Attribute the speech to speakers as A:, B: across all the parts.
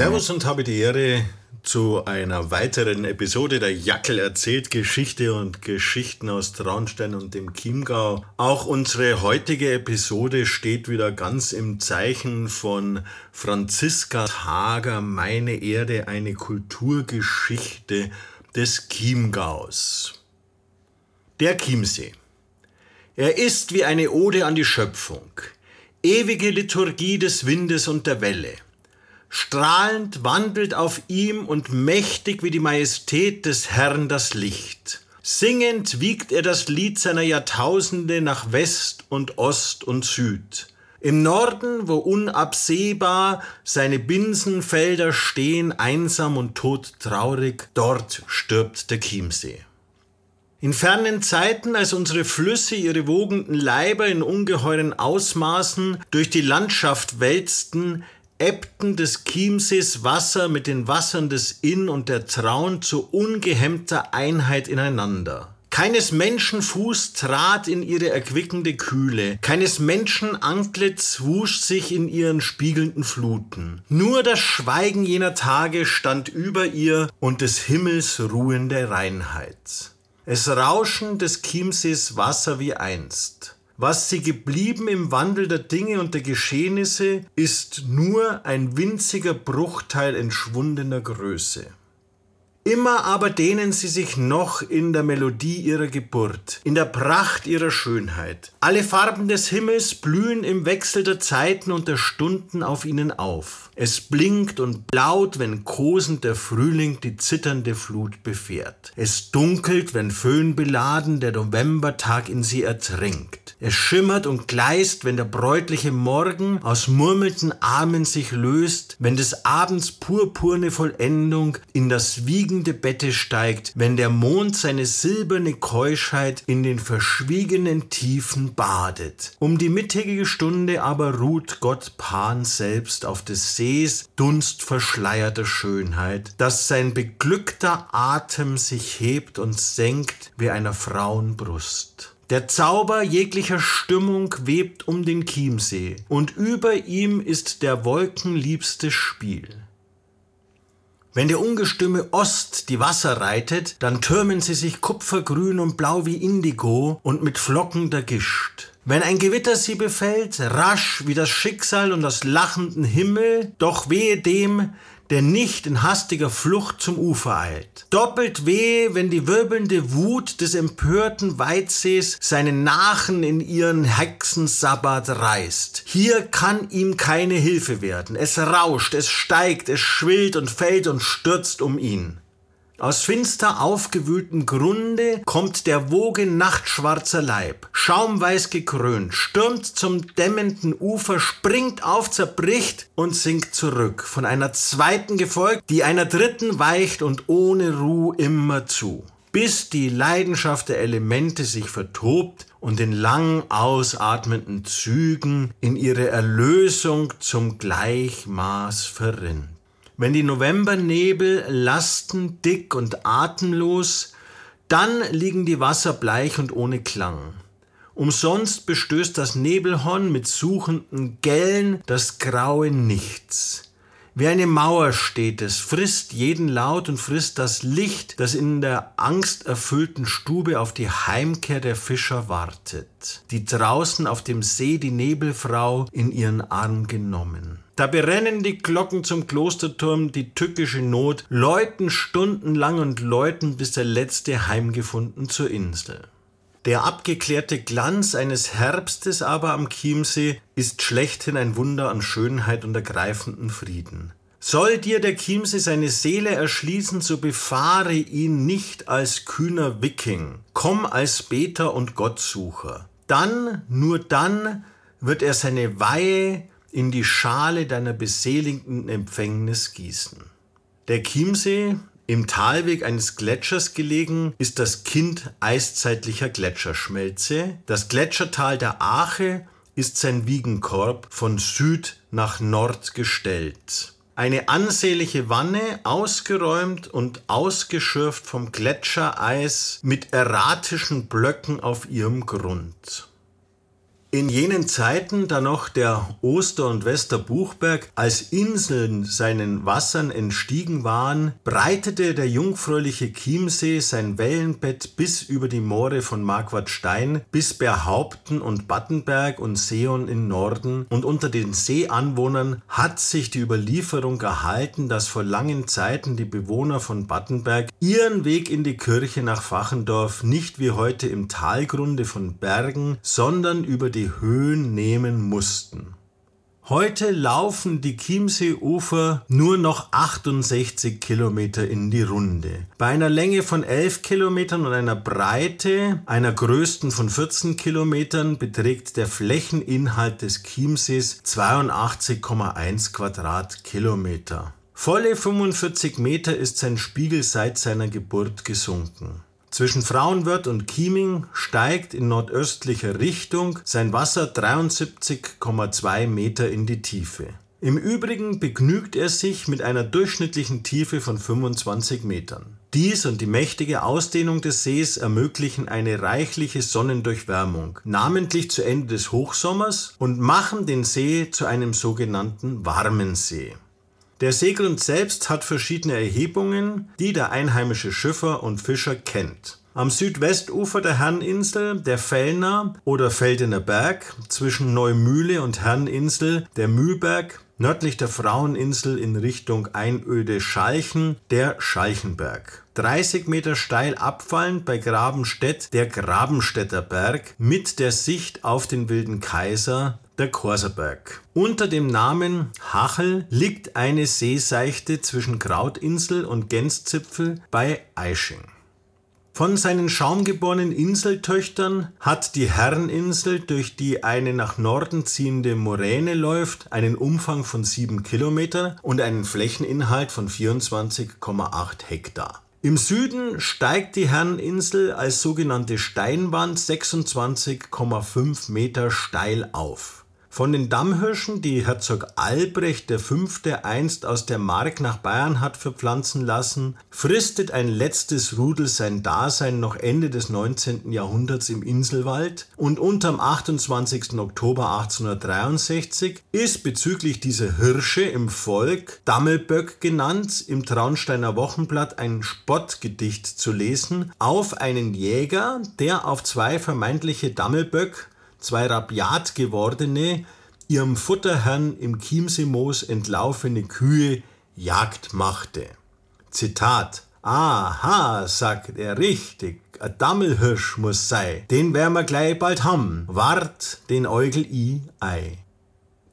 A: Servus und habe die Ehre, zu einer weiteren Episode der Jackel erzählt Geschichte und Geschichten aus Traunstein und dem Chiemgau. Auch unsere heutige Episode steht wieder ganz im Zeichen von Franziska Hager, Meine Erde, eine Kulturgeschichte des Chiemgaus. Der Chiemsee. Er ist wie eine Ode an die Schöpfung, ewige Liturgie des Windes und der Welle – Strahlend wandelt auf ihm und mächtig wie die Majestät des Herrn das Licht. Singend wiegt er das Lied seiner Jahrtausende nach West und Ost und Süd. Im Norden, wo unabsehbar seine Binsenfelder stehen, einsam und todtraurig, dort stirbt der Chiemsee. In fernen Zeiten, als unsere Flüsse ihre wogenden Leiber in ungeheuren Ausmaßen durch die Landschaft wälzten, ebbten des Chiemsees Wasser mit den Wassern des Inn und der Traun zu ungehemmter Einheit ineinander. Keines Menschen Fuß trat in ihre erquickende Kühle, keines Menschen Antlitz wusch sich in ihren spiegelnden Fluten. Nur das Schweigen jener Tage stand über ihr und des Himmels ruhende Reinheit. Es Rauschen des Chiemsees Wasser wie einst. Was sie geblieben im Wandel der Dinge und der Geschehnisse, ist nur ein winziger Bruchteil entschwundener Größe. Immer aber dehnen sie sich noch in der Melodie ihrer Geburt, in der Pracht ihrer Schönheit. Alle Farben des Himmels blühen im Wechsel der Zeiten und der Stunden auf ihnen auf. Es blinkt und blaut, wenn kosend der Frühling die zitternde Flut befährt. Es dunkelt, wenn föhnbeladen der Novembertag in sie ertrinkt. Es schimmert und gleist, wenn der bräutliche Morgen aus murmelnden Armen sich löst, wenn des Abends purpurne Vollendung in das wiegende Bette steigt, wenn der Mond seine silberne Keuschheit in den verschwiegenen Tiefen badet. Um die mittägige Stunde aber ruht Gott Pan selbst auf des See Sees dunstverschleierter Schönheit, dass sein beglückter Atem sich hebt und senkt wie einer Frauenbrust. Der Zauber jeglicher Stimmung webt um den Chiemsee, und über ihm ist der wolkenliebste Spiel. Wenn der ungestüme Ost die Wasser reitet, dann türmen sie sich kupfergrün und blau wie Indigo und mit Flocken der Gischt. Wenn ein Gewitter sie befällt, rasch wie das Schicksal und das lachenden Himmel, doch wehe dem, der nicht in hastiger Flucht zum Ufer eilt. Doppelt weh, wenn die wirbelnde Wut des empörten Weitsees seinen Nachen in ihren Hexensabbat reißt. Hier kann ihm keine Hilfe werden. Es rauscht, es steigt, es schwillt und fällt und stürzt um ihn. Aus finster aufgewühltem Grunde kommt der Woge nachtschwarzer Leib, schaumweiß gekrönt, stürmt zum dämmenden Ufer, springt auf, zerbricht und sinkt zurück, von einer zweiten gefolgt, die einer dritten weicht und ohne Ruhe immer zu, bis die Leidenschaft der Elemente sich vertobt und in lang ausatmenden Zügen in ihre Erlösung zum Gleichmaß verrinnt. Wenn die Novembernebel lasten, dick und atemlos, dann liegen die Wasser bleich und ohne Klang. Umsonst bestößt das Nebelhorn mit suchenden Gellen das graue Nichts. Wie eine Mauer steht es, frisst jeden Laut und frisst das Licht, das in der angsterfüllten Stube auf die Heimkehr der Fischer wartet, die draußen auf dem See die Nebelfrau in ihren Arm genommen. Da berennen die Glocken zum Klosterturm, die tückische Not, läuten stundenlang und läuten, bis der Letzte heimgefunden zur Insel. Der abgeklärte Glanz eines Herbstes aber am Chiemsee ist schlechthin ein Wunder an Schönheit und ergreifenden Frieden. Soll dir der Chiemsee seine Seele erschließen, so befahre ihn nicht als kühner Wiking, komm als Beter und Gottsucher. Dann, nur dann, wird er seine Weihe in die Schale deiner beseligenden Empfängnis gießen. Der Chiemsee im Talweg eines Gletschers gelegen ist das Kind eiszeitlicher Gletscherschmelze. Das Gletschertal der Ache ist sein Wiegenkorb von Süd nach Nord gestellt. Eine ansehnliche Wanne, ausgeräumt und ausgeschürft vom Gletschereis mit erratischen Blöcken auf ihrem Grund. In jenen Zeiten, da noch der Oster- und Westerbuchberg als Inseln seinen Wassern entstiegen waren, breitete der jungfräuliche Chiemsee sein Wellenbett bis über die Moore von Marquardstein bis Berhaupten und Battenberg und Seon in Norden. Und unter den Seeanwohnern hat sich die Überlieferung erhalten, dass vor langen Zeiten die Bewohner von Battenberg ihren Weg in die Kirche nach Fachendorf nicht wie heute im Talgrunde von Bergen, sondern über die die Höhen nehmen mussten. Heute laufen die Chiemseeufer nur noch 68 Kilometer in die Runde. Bei einer Länge von 11 Kilometern und einer Breite, einer größten von 14 Kilometern, beträgt der Flächeninhalt des Chiemsees 82,1 Quadratkilometer. Volle 45 Meter ist sein Spiegel seit seiner Geburt gesunken. Zwischen Frauenwörth und Chieming steigt in nordöstlicher Richtung sein Wasser 73,2 Meter in die Tiefe. Im Übrigen begnügt er sich mit einer durchschnittlichen Tiefe von 25 Metern. Dies und die mächtige Ausdehnung des Sees ermöglichen eine reichliche Sonnendurchwärmung, namentlich zu Ende des Hochsommers und machen den See zu einem sogenannten warmen See. Der Seegrund selbst hat verschiedene Erhebungen, die der einheimische Schiffer und Fischer kennt. Am Südwestufer der Herreninsel der Fellner oder Feldener Berg, zwischen Neumühle und Herreninsel der Mühlberg, nördlich der Fraueninsel in Richtung Einöde Schalchen der Schalchenberg. 30 Meter steil abfallend bei Grabenstedt der Grabenstädter Berg mit der Sicht auf den Wilden Kaiser der Korserberg. Unter dem Namen Hachel liegt eine Seeseichte zwischen Krautinsel und Gänszipfel bei Eisching. Von seinen schaumgeborenen Inseltöchtern hat die Herreninsel, durch die eine nach Norden ziehende Moräne läuft, einen Umfang von 7 Kilometer und einen Flächeninhalt von 24,8 Hektar. Im Süden steigt die Herreninsel als sogenannte Steinwand 26,5 Meter steil auf. Von den Dammhirschen, die Herzog Albrecht V. einst aus der Mark nach Bayern hat verpflanzen lassen, fristet ein letztes Rudel sein Dasein noch Ende des 19. Jahrhunderts im Inselwald und unterm 28. Oktober 1863 ist bezüglich dieser Hirsche im Volk Dammelböck genannt im Traunsteiner Wochenblatt ein Spottgedicht zu lesen auf einen Jäger, der auf zwei vermeintliche Dammelböck zwei rabiat gewordene, ihrem Futterherrn im Chiemseemoos entlaufene Kühe Jagd machte. Zitat Aha, sagt er richtig, a Dammelhirsch muss sei, den werden wir gleich bald haben, wart den Äugel i ei.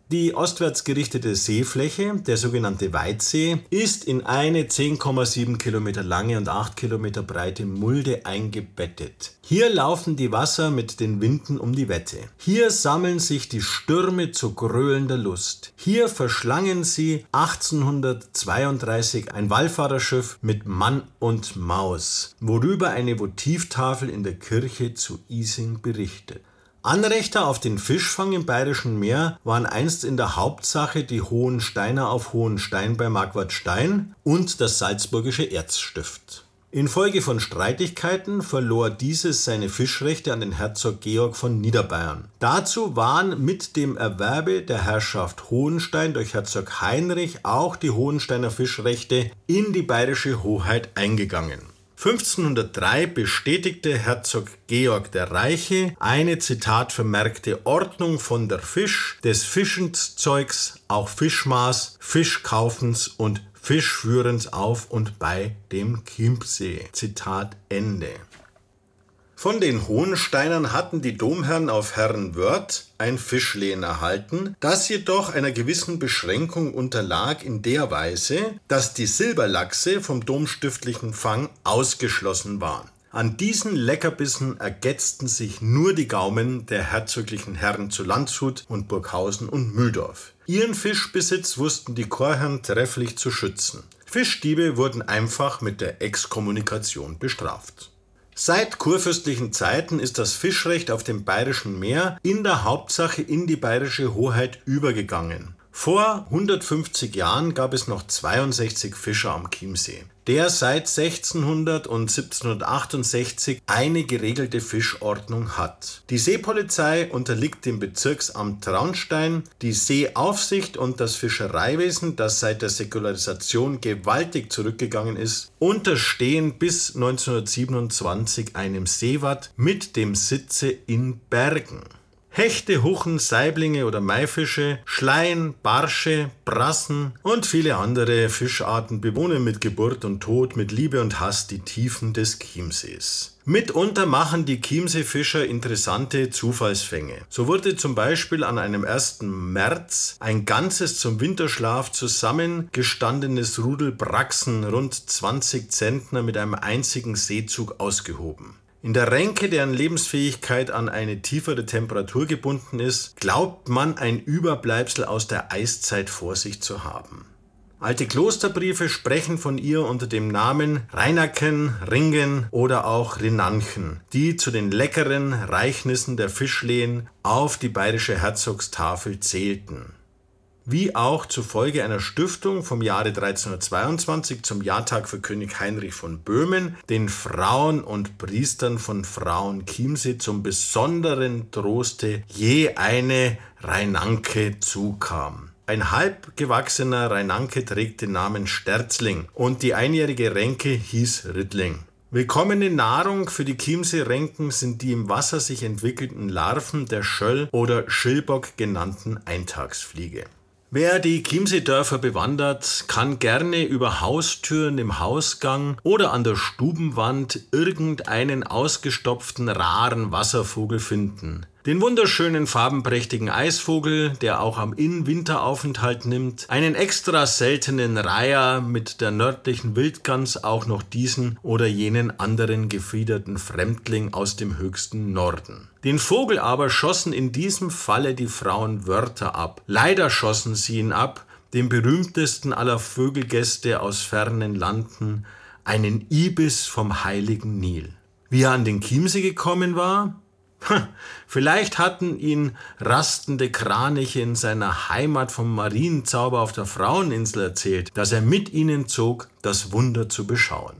A: Die ostwärts gerichtete Seefläche, der sogenannte Weitsee, ist in eine 10,7 Kilometer lange und 8 Kilometer breite Mulde eingebettet. Hier laufen die Wasser mit den Winden um die Wette. Hier sammeln sich die Stürme zu gröhlender Lust. Hier verschlangen sie 1832 ein Wallfahrerschiff mit Mann und Maus, worüber eine Votivtafel in der Kirche zu Ising berichtet. Anrechter auf den Fischfang im Bayerischen Meer waren einst in der Hauptsache die Hohensteiner auf Hohenstein bei Marquardstein und das Salzburgische Erzstift. Infolge von Streitigkeiten verlor dieses seine Fischrechte an den Herzog Georg von Niederbayern. Dazu waren mit dem Erwerbe der Herrschaft Hohenstein durch Herzog Heinrich auch die Hohensteiner Fischrechte in die bayerische Hoheit eingegangen 1503 bestätigte Herzog Georg der Reiche eine Zitat vermerkte Ordnung von der Fisch, des Fischenszeugs, auch Fischmaß, Fischkaufens und Fischführens auf und bei dem Chiemsee. Zitat Ende. Von den Hohensteinern hatten die Domherren auf Herrenwörth ein Fischlehen erhalten, das jedoch einer gewissen Beschränkung unterlag in der Weise, dass die Silberlachse vom domstiftlichen Fang ausgeschlossen waren. An diesen Leckerbissen ergetzten sich nur die Gaumen der herzoglichen Herren zu Landshut und Burghausen und Mühldorf. Ihren Fischbesitz wussten die Chorherren trefflich zu schützen. Fischdiebe wurden einfach mit der Exkommunikation bestraft. Seit kurfürstlichen Zeiten ist das Fischrecht auf dem Bayerischen Meer in der Hauptsache in die bayerische Hoheit übergegangen. Vor 150 Jahren gab es noch 62 Fischer am Chiemsee, der seit 1600 und 1768 eine geregelte Fischordnung hat. Die Seepolizei unterliegt dem Bezirksamt Traunstein, die Seeaufsicht und das Fischereiwesen, das seit der Säkularisation gewaltig zurückgegangen ist, unterstehen bis 1927 einem Seewatt mit dem Sitze in Bergen. Hechte, Huchen, Saiblinge oder Maifische, Schleien, Barsche, Brassen und viele andere Fischarten bewohnen mit Geburt und Tod, mit Liebe und Hass die Tiefen des Chiemsees. Mitunter machen die Chiemseefischer interessante Zufallsfänge. So wurde zum Beispiel an einem 1. März ein ganzes zum Winterschlaf zusammengestandenes Rudel Braxen rund 20 Zentner mit einem einzigen Seezug ausgehoben. In der Ränke, deren Lebensfähigkeit an eine tiefere Temperatur gebunden ist, glaubt man ein Überbleibsel aus der Eiszeit vor sich zu haben. Alte Klosterbriefe sprechen von ihr unter dem Namen Reinaken, Ringen oder auch Rinanchen, die zu den leckeren Reichnissen der Fischlehen auf die bayerische Herzogstafel zählten wie auch zufolge einer Stiftung vom Jahre 1322 zum Jahrtag für König Heinrich von Böhmen den Frauen und Priestern von Frauenchiemsee zum besonderen Troste je eine Rheinanke zukam. Ein halbgewachsener Rheinanke trägt den Namen Sterzling und die einjährige Ränke hieß Rittling. Willkommene Nahrung für die Chiemsee-Renken sind die im Wasser sich entwickelnden Larven der Schöll- oder Schillbock genannten Eintagsfliege. Wer die Chiemsee-Dörfer bewandert, kann gerne über Haustüren im Hausgang oder an der Stubenwand irgendeinen ausgestopften, raren Wasservogel finden. Den wunderschönen farbenprächtigen Eisvogel, der auch am Inn Winteraufenthalt nimmt, einen extra seltenen Reiher mit der nördlichen Wildgans, auch noch diesen oder jenen anderen gefiederten Fremdling aus dem höchsten Norden. Den Vogel aber schossen in diesem Falle die Frauen Wörter ab. Leider schossen sie ihn ab, dem berühmtesten aller Vögelgäste aus fernen Landen, einen Ibis vom heiligen Nil. Wie er an den Chiemsee gekommen war? Vielleicht hatten ihn rastende Kraniche in seiner Heimat vom Marienzauber auf der Fraueninsel erzählt, dass er mit ihnen zog, das Wunder zu beschauen.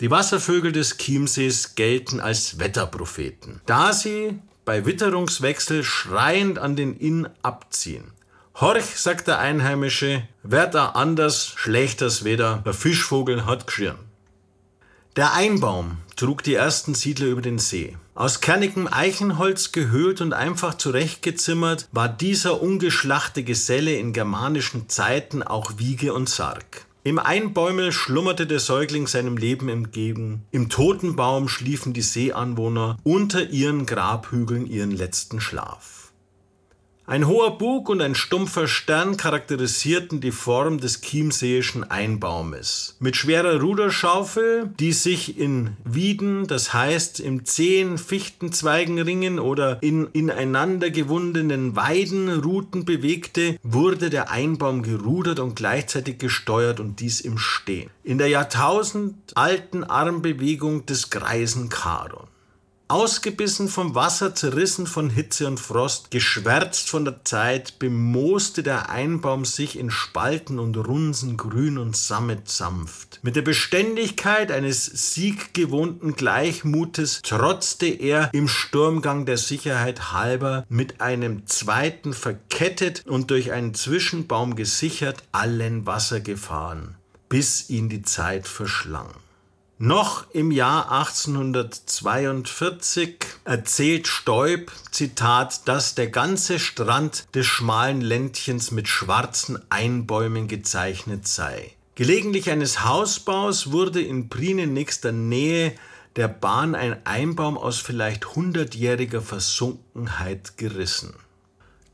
A: Die Wasservögel des Chiemsees gelten als Wetterpropheten, da sie bei Witterungswechsel schreiend an den Inn abziehen. Horch, sagt der Einheimische, wird da anders, schlechters Wetter, der Fischvogel hat geschirn. Der Einbaum trug die ersten Siedler über den See. Aus kernigem Eichenholz gehöhlt und einfach zurechtgezimmert, war dieser ungeschlachte Geselle in germanischen Zeiten auch Wiege und Sarg. Im Einbäumel schlummerte der Säugling seinem Leben entgegen, im Totenbaum schliefen die Seeanwohner unter ihren Grabhügeln ihren letzten Schlaf. Ein hoher Bug und ein stumpfer Stern charakterisierten die Form des chiemseeischen Einbaumes. Mit schwerer Ruderschaufel, die sich in Wieden, das heißt im zehn Fichtenzweigenringen oder in ineinander gewundenen Weidenruten bewegte, wurde der Einbaum gerudert und gleichzeitig gesteuert und dies im Stehen. In der jahrtausendalten Armbewegung des greisen Charon. Ausgebissen vom Wasser, zerrissen von Hitze und Frost, geschwärzt von der Zeit, bemooste der Einbaum sich in Spalten und Runsen grün und sammet sanft. Mit der Beständigkeit eines sieggewohnten Gleichmutes trotzte er im Sturmgang der Sicherheit halber mit einem zweiten verkettet und durch einen Zwischenbaum gesichert allen Wassergefahren, bis ihn die Zeit verschlang. Noch im Jahr 1842 erzählt Stoib, Zitat, dass der ganze Strand des schmalen Ländchens mit schwarzen Einbäumen gezeichnet sei. Gelegentlich eines Hausbaus wurde in Prien nächster Nähe der Bahn ein Einbaum aus vielleicht hundertjähriger Versunkenheit gerissen.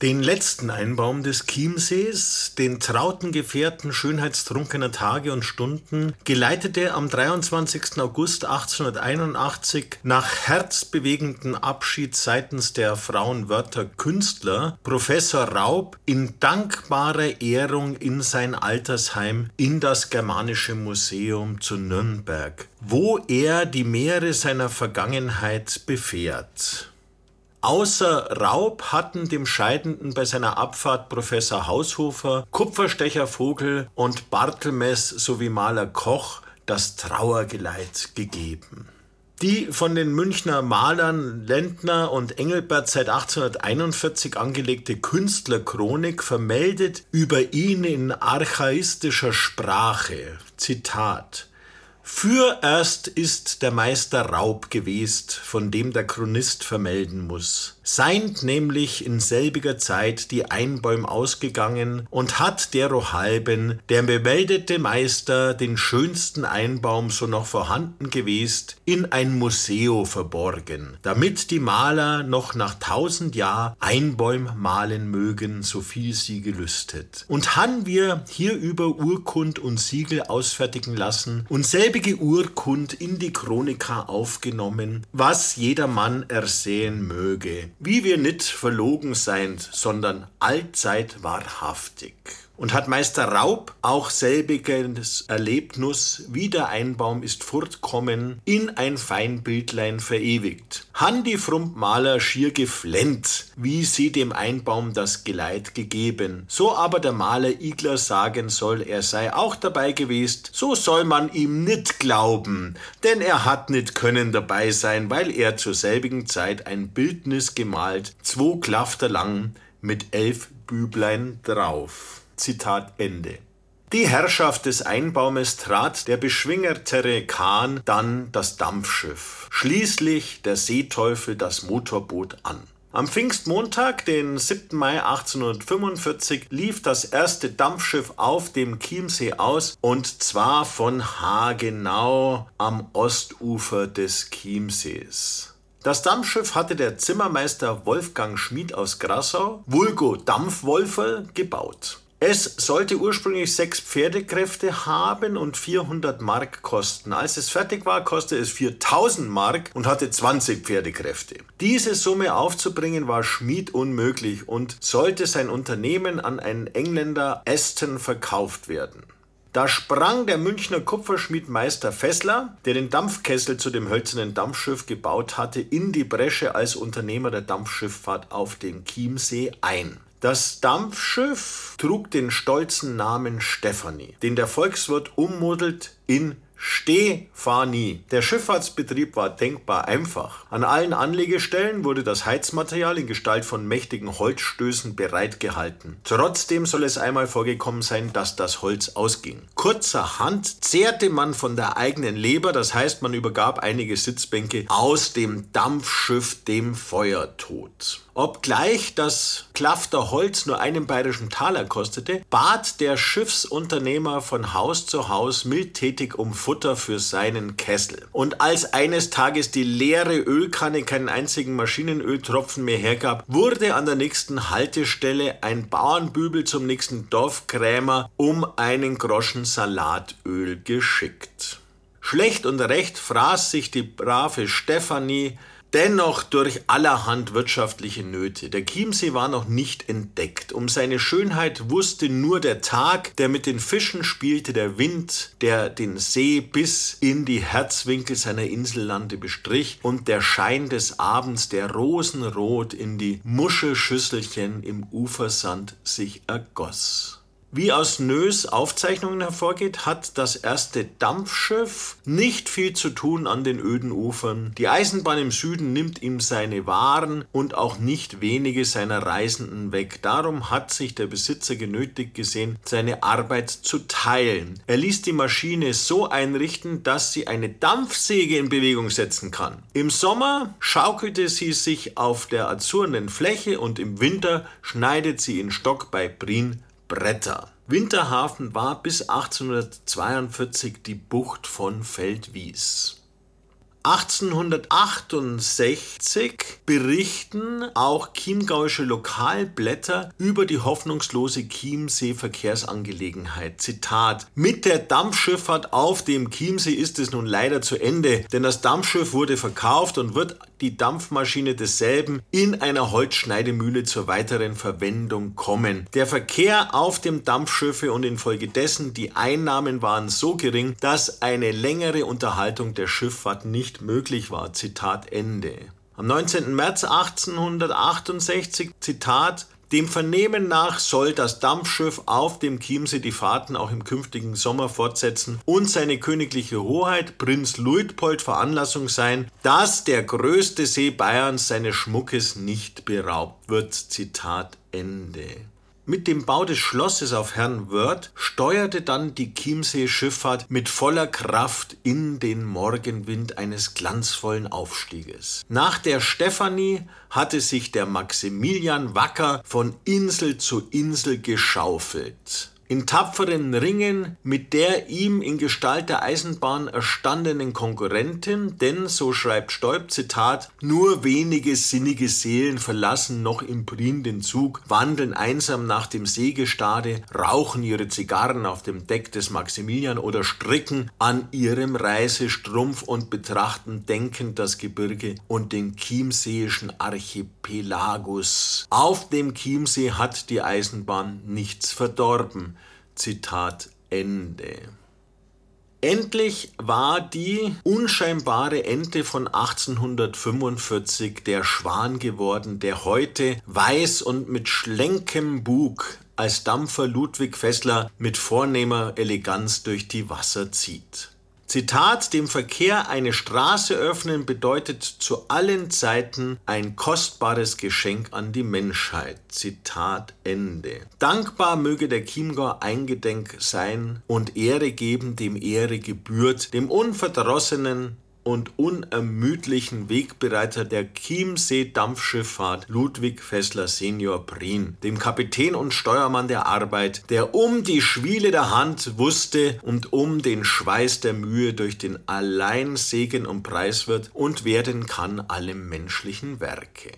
A: Den letzten Einbaum des Chiemsees, den trauten Gefährten schönheitstrunkener Tage und Stunden, geleitete am 23. August 1881 nach herzbewegendem Abschied seitens der Frauenwörter Künstler Professor Raub in dankbarer Ehrung in sein Altersheim in das Germanische Museum zu Nürnberg, wo er die Meere seiner Vergangenheit befährt. Außer Raub hatten dem Scheidenden bei seiner Abfahrt Professor Haushofer, Kupferstecher Vogel und Bartelmess sowie Maler Koch das Trauergeleit gegeben. Die von den Münchner Malern Lendner und Engelbert seit 1841 angelegte Künstlerchronik vermeldet über ihn in archaistischer Sprache. Zitat Fürerst ist der Meister Raub gewesen, von dem der Chronist vermelden muss. Seind nämlich in selbiger Zeit die Einbäum ausgegangen und hat derohalben der bemeldete Meister den schönsten Einbaum so noch vorhanden gewesen in ein Museo verborgen, damit die Maler noch nach tausend Jahr Einbäum malen mögen, so viel sie gelüstet. Und han wir hierüber Urkund und Siegel ausfertigen lassen und selbige Urkund in die Chronika aufgenommen, was jedermann ersehen möge wie wir nicht verlogen sein, sondern allzeit wahrhaftig und hat Meister Raub auch selbiges Erlebnis, wie der Einbaum ist fortkommen, in ein Feinbildlein verewigt. Han die Frumpmaler schier geflennt, wie sie dem Einbaum das Geleit gegeben. So aber der Maler Igler sagen soll, er sei auch dabei gewesen, so soll man ihm nicht glauben, denn er hat nicht können dabei sein, weil er zur selbigen Zeit ein Bildnis gemalt, zwei Klafter lang, mit elf Büblein drauf. Zitat Ende. Die Herrschaft des Einbaumes trat der beschwingertere Kahn, dann das Dampfschiff, schließlich der Seeteufel das Motorboot an. Am Pfingstmontag, den 7. Mai 1845, lief das erste Dampfschiff auf dem Chiemsee aus und zwar von Hagenau am Ostufer des Chiemsees. Das Dampfschiff hatte der Zimmermeister Wolfgang Schmid aus Grassau, Vulgo Dampfwolfer, gebaut. Es sollte ursprünglich sechs Pferdekräfte haben und 400 Mark kosten. Als es fertig war, kostete es 4000 Mark und hatte 20 Pferdekräfte. Diese Summe aufzubringen war Schmied unmöglich und sollte sein Unternehmen an einen Engländer Aston verkauft werden. Da sprang der Münchner Kupferschmied Meister Fessler, der den Dampfkessel zu dem hölzernen Dampfschiff gebaut hatte, in die Bresche als Unternehmer der Dampfschifffahrt auf den Chiemsee ein. Das Dampfschiff trug den stolzen Namen Stephanie, den der Volkswirt ummodelt in Stefanie. Der Schifffahrtsbetrieb war denkbar einfach. An allen Anlegestellen wurde das Heizmaterial in Gestalt von mächtigen Holzstößen bereitgehalten. Trotzdem soll es einmal vorgekommen sein, dass das Holz ausging. Kurzerhand zehrte man von der eigenen Leber, das heißt, man übergab einige Sitzbänke aus dem Dampfschiff dem Feuertod. Obgleich das Klafter Holz nur einen bayerischen Taler kostete, bat der Schiffsunternehmer von Haus zu Haus mildtätig um Futter für seinen Kessel. Und als eines Tages die leere Ölkanne keinen einzigen Maschinenöltropfen mehr hergab, wurde an der nächsten Haltestelle ein Bauernbübel zum nächsten Dorfkrämer um einen Groschen Salatöl geschickt. Schlecht und recht fraß sich die brave Stefanie dennoch durch allerhand wirtschaftliche Nöte. Der Chiemsee war noch nicht entdeckt. Um seine Schönheit wusste nur der Tag, der mit den Fischen spielte, der Wind, der den See bis in die Herzwinkel seiner Insellande bestrich und der Schein des Abends, der rosenrot in die Muschelschüsselchen im Ufersand sich ergoss. Wie aus Nös Aufzeichnungen hervorgeht, hat das erste Dampfschiff nicht viel zu tun an den öden Ufern. Die Eisenbahn im Süden nimmt ihm seine Waren und auch nicht wenige seiner Reisenden weg. Darum hat sich der Besitzer genötigt gesehen, seine Arbeit zu teilen. Er ließ die Maschine so einrichten, dass sie eine Dampfsäge in Bewegung setzen kann. Im Sommer schaukelte sie sich auf der azurnen Fläche und im Winter schneidet sie in Stock bei Prien Bretter. Winterhafen war bis 1842 die Bucht von Feldwies. 1868 berichten auch chiemgauische Lokalblätter über die hoffnungslose Chiemsee-Verkehrsangelegenheit. Zitat: Mit der Dampfschifffahrt auf dem Chiemsee ist es nun leider zu Ende, denn das Dampfschiff wurde verkauft und wird die Dampfmaschine desselben in einer Holzschneidemühle zur weiteren Verwendung kommen. Der Verkehr auf dem Dampfschiffe und infolgedessen die Einnahmen waren so gering, dass eine längere Unterhaltung der Schifffahrt nicht möglich war. Zitat Ende. Am 19. März 1868, Zitat, dem Vernehmen nach soll das Dampfschiff auf dem Chiemsee die Fahrten auch im künftigen Sommer fortsetzen und seine königliche Hoheit Prinz Luitpold Veranlassung sein, dass der größte See Bayerns seines Schmuckes nicht beraubt wird. Zitat Ende. Mit dem Bau des Schlosses auf Herrn Wörth steuerte dann die Chiemsee-Schifffahrt mit voller Kraft in den Morgenwind eines glanzvollen Aufstieges. Nach der Stefanie hatte sich der Maximilian wacker von Insel zu Insel geschaufelt in tapferen Ringen mit der ihm in Gestalt der Eisenbahn erstandenen Konkurrentin, denn, so schreibt Stoib, Zitat, nur wenige sinnige Seelen verlassen noch im Prien den Zug, wandeln einsam nach dem Seegestade, rauchen ihre Zigarren auf dem Deck des Maximilian oder stricken an ihrem Reisestrumpf und betrachten denkend das Gebirge und den chiemseeischen Archipelagus. Auf dem Chiemsee hat die Eisenbahn nichts verdorben. Zitat Ende. Endlich war die unscheinbare Ente von 1845 der Schwan geworden, der heute weiß und mit schlenkem Bug als Dampfer Ludwig Fessler mit vornehmer Eleganz durch die Wasser zieht. Zitat, dem Verkehr eine Straße öffnen bedeutet zu allen Zeiten ein kostbares Geschenk an die Menschheit. Zitat Ende. Dankbar möge der Chiemgau eingedenk sein und Ehre geben, dem Ehre gebührt, dem unverdrossenen, und unermüdlichen Wegbereiter der Chiemsee-Dampfschifffahrt Ludwig Fessler senior Prien, dem Kapitän und Steuermann der Arbeit, der um die Schwiele der Hand wusste und um den Schweiß der Mühe durch den allein Segen und Preis wird und werden kann allem menschlichen Werke.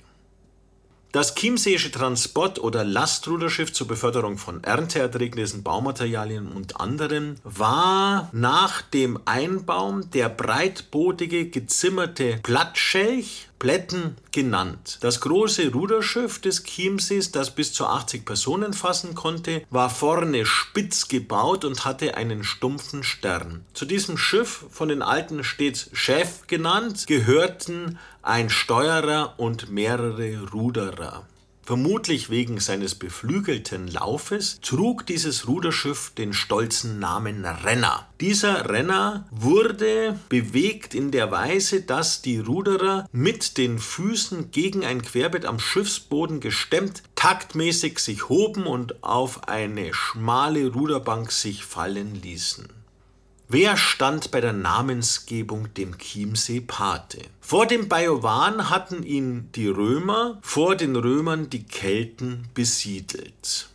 A: Das Chiemseeische Transport- oder Lastruderschiff zur Beförderung von Ernteerträgnissen, Baumaterialien und anderen war nach dem Einbaum der breitbodige gezimmerte Plattschelch Plätten genannt. Das große Ruderschiff des Chiemsees, das bis zu 80 Personen fassen konnte, war vorne spitz gebaut und hatte einen stumpfen Stern. Zu diesem Schiff, von den Alten stets Chef genannt, gehörten ein Steuerer und mehrere Ruderer. Vermutlich wegen seines beflügelten Laufes trug dieses Ruderschiff den stolzen Namen Renner. Dieser Renner wurde bewegt in der Weise, dass die Ruderer mit den Füßen gegen ein Querbett am Schiffsboden gestemmt taktmäßig sich hoben und auf eine schmale Ruderbank sich fallen ließen. Wer stand bei der Namensgebung dem Chiemsee Pate? Vor dem Bajowan hatten ihn die Römer, vor den Römern die Kelten besiedelt.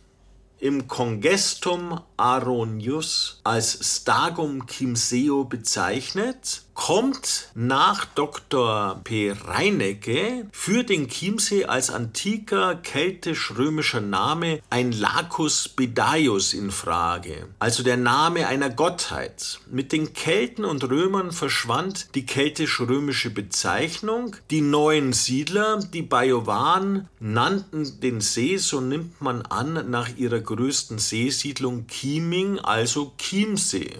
A: Im Congestum Aronius als Stagum Chiemseo bezeichnet, kommt nach Dr. P. Reinecke für den Chiemsee als antiker keltisch-römischer Name ein Lacus Bedaius in Frage, also der Name einer Gottheit. Mit den Kelten und Römern verschwand die keltisch-römische Bezeichnung. Die neuen Siedler, die Bajowan, nannten den See, so nimmt man an, nach ihrer größten Seesiedlung Chieming, also Chiemsee.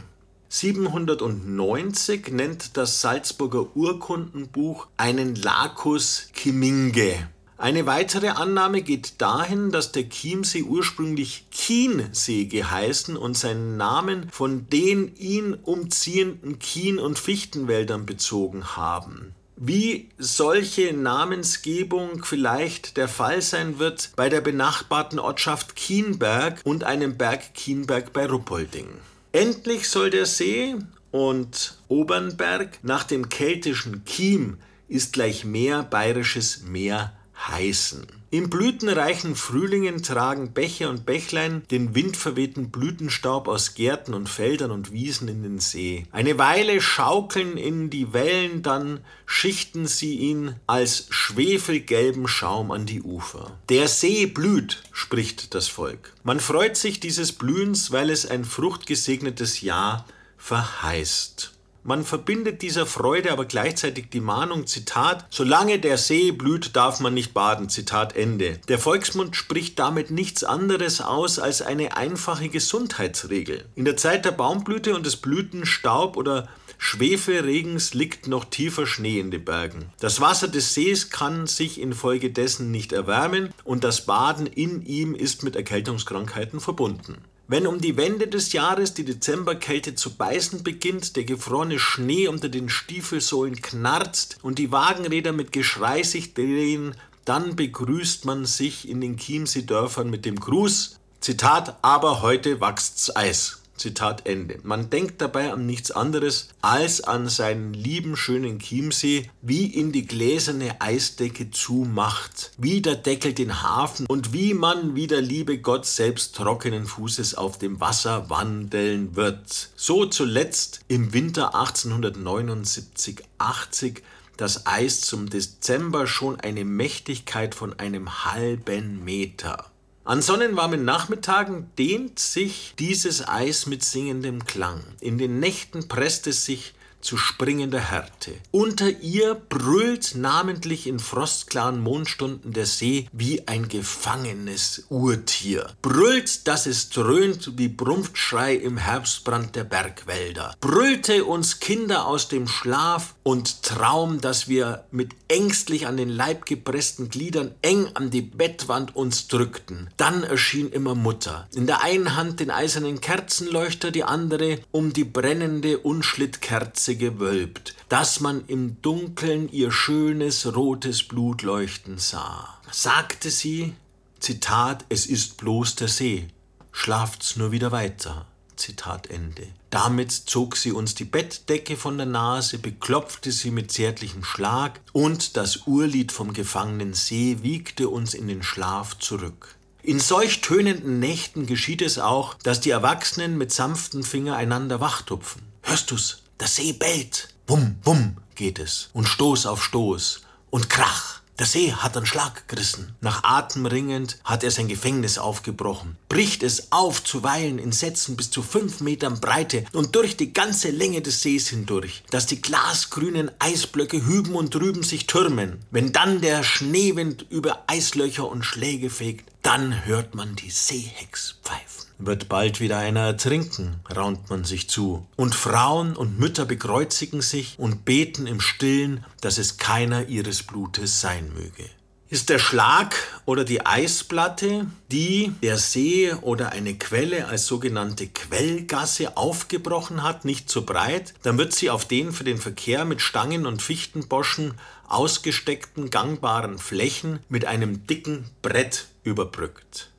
A: 790 nennt das Salzburger Urkundenbuch einen Lacus Chiminge. Eine weitere Annahme geht dahin, dass der Chiemsee ursprünglich Chiensee geheißen und seinen Namen von den ihn umziehenden Chien- und Fichtenwäldern bezogen haben. Wie solche Namensgebung vielleicht der Fall sein wird bei der benachbarten Ortschaft Kienberg und einem Berg Kienberg bei Ruppolding. Endlich soll der See und Obernberg nach dem keltischen Kiem ist gleich Meer bayerisches Meer heißen. Im blütenreichen Frühlingen tragen Bäche und Bächlein den windverwehten Blütenstaub aus Gärten und Feldern und Wiesen in den See. Eine Weile schaukeln in die Wellen, dann schichten sie ihn als schwefelgelben Schaum an die Ufer. Der See blüht, spricht das Volk. Man freut sich dieses Blühens, weil es ein fruchtgesegnetes Jahr verheißt. Man verbindet dieser Freude aber gleichzeitig die Mahnung, Zitat, solange der See blüht, darf man nicht baden, Zitat Ende. Der Volksmund spricht damit nichts anderes aus als eine einfache Gesundheitsregel. In der Zeit der Baumblüte und des Blütenstaub oder Schwefelregens liegt noch tiefer Schnee in den Bergen. Das Wasser des Sees kann sich infolgedessen nicht erwärmen und das Baden in ihm ist mit Erkältungskrankheiten verbunden. Wenn um die Wende des Jahres die Dezemberkälte zu beißen beginnt, der gefrorene Schnee unter den Stiefelsohlen knarzt und die Wagenräder mit Geschrei sich drehen, dann begrüßt man sich in den Chiemsee-Dörfern mit dem Gruß, Zitat, aber heute wachst's Eis. Zitat Ende. Man denkt dabei an nichts anderes als an seinen lieben schönen Chiemsee, wie ihn die gläserne Eisdecke zumacht, wie der Deckel den Hafen und wie man wie der liebe Gott selbst trockenen Fußes auf dem Wasser wandeln wird. So zuletzt im Winter 1879-80 das Eis zum Dezember schon eine Mächtigkeit von einem halben Meter. An sonnenwarmen Nachmittagen dehnt sich dieses Eis mit singendem Klang. In den Nächten presst es sich zu springender Härte. Unter ihr brüllt namentlich in frostklaren Mondstunden der See wie ein gefangenes Urtier. Brüllt, dass es dröhnt wie Brumpfschrei im Herbstbrand der Bergwälder. Brüllte uns Kinder aus dem Schlaf und Traum, dass wir mit ängstlich an den Leib gepressten Gliedern eng an die Bettwand uns drückten. Dann erschien immer Mutter. In der einen Hand den eisernen Kerzenleuchter, die andere um die brennende Unschlittkerze Spitze gewölbt, dass man im Dunkeln ihr schönes rotes Blut leuchten sah. Sagte sie, Zitat, es ist bloß der See, schlaft's nur wieder weiter. Zitat Ende. Damit zog sie uns die Bettdecke von der Nase, beklopfte sie mit zärtlichem Schlag, und das Urlied vom gefangenen See wiegte uns in den Schlaf zurück. In solch tönenden Nächten geschieht es auch, dass die Erwachsenen mit sanften Finger einander wachtupfen. Hörst du's? Der See bellt. Wumm, wumm geht es. Und Stoß auf Stoß. Und Krach. Der See hat einen Schlag gerissen. Nach Atem ringend hat er sein Gefängnis aufgebrochen, bricht es auf, zuweilen in Sätzen bis zu fünf Metern Breite und durch die ganze Länge des Sees hindurch, dass die glasgrünen Eisblöcke hüben und drüben sich türmen. Wenn dann der Schneewind über Eislöcher und Schläge fegt, dann hört man die Seehex pfeifen wird bald wieder einer ertrinken, raunt man sich zu. Und Frauen und Mütter bekreuzigen sich und beten im Stillen, dass es keiner ihres Blutes sein möge. Ist der Schlag oder die Eisplatte, die der See oder eine Quelle als sogenannte Quellgasse aufgebrochen hat, nicht zu breit, dann wird sie auf den für den Verkehr mit Stangen und Fichtenboschen ausgesteckten gangbaren Flächen mit einem dicken Brett überbrückt.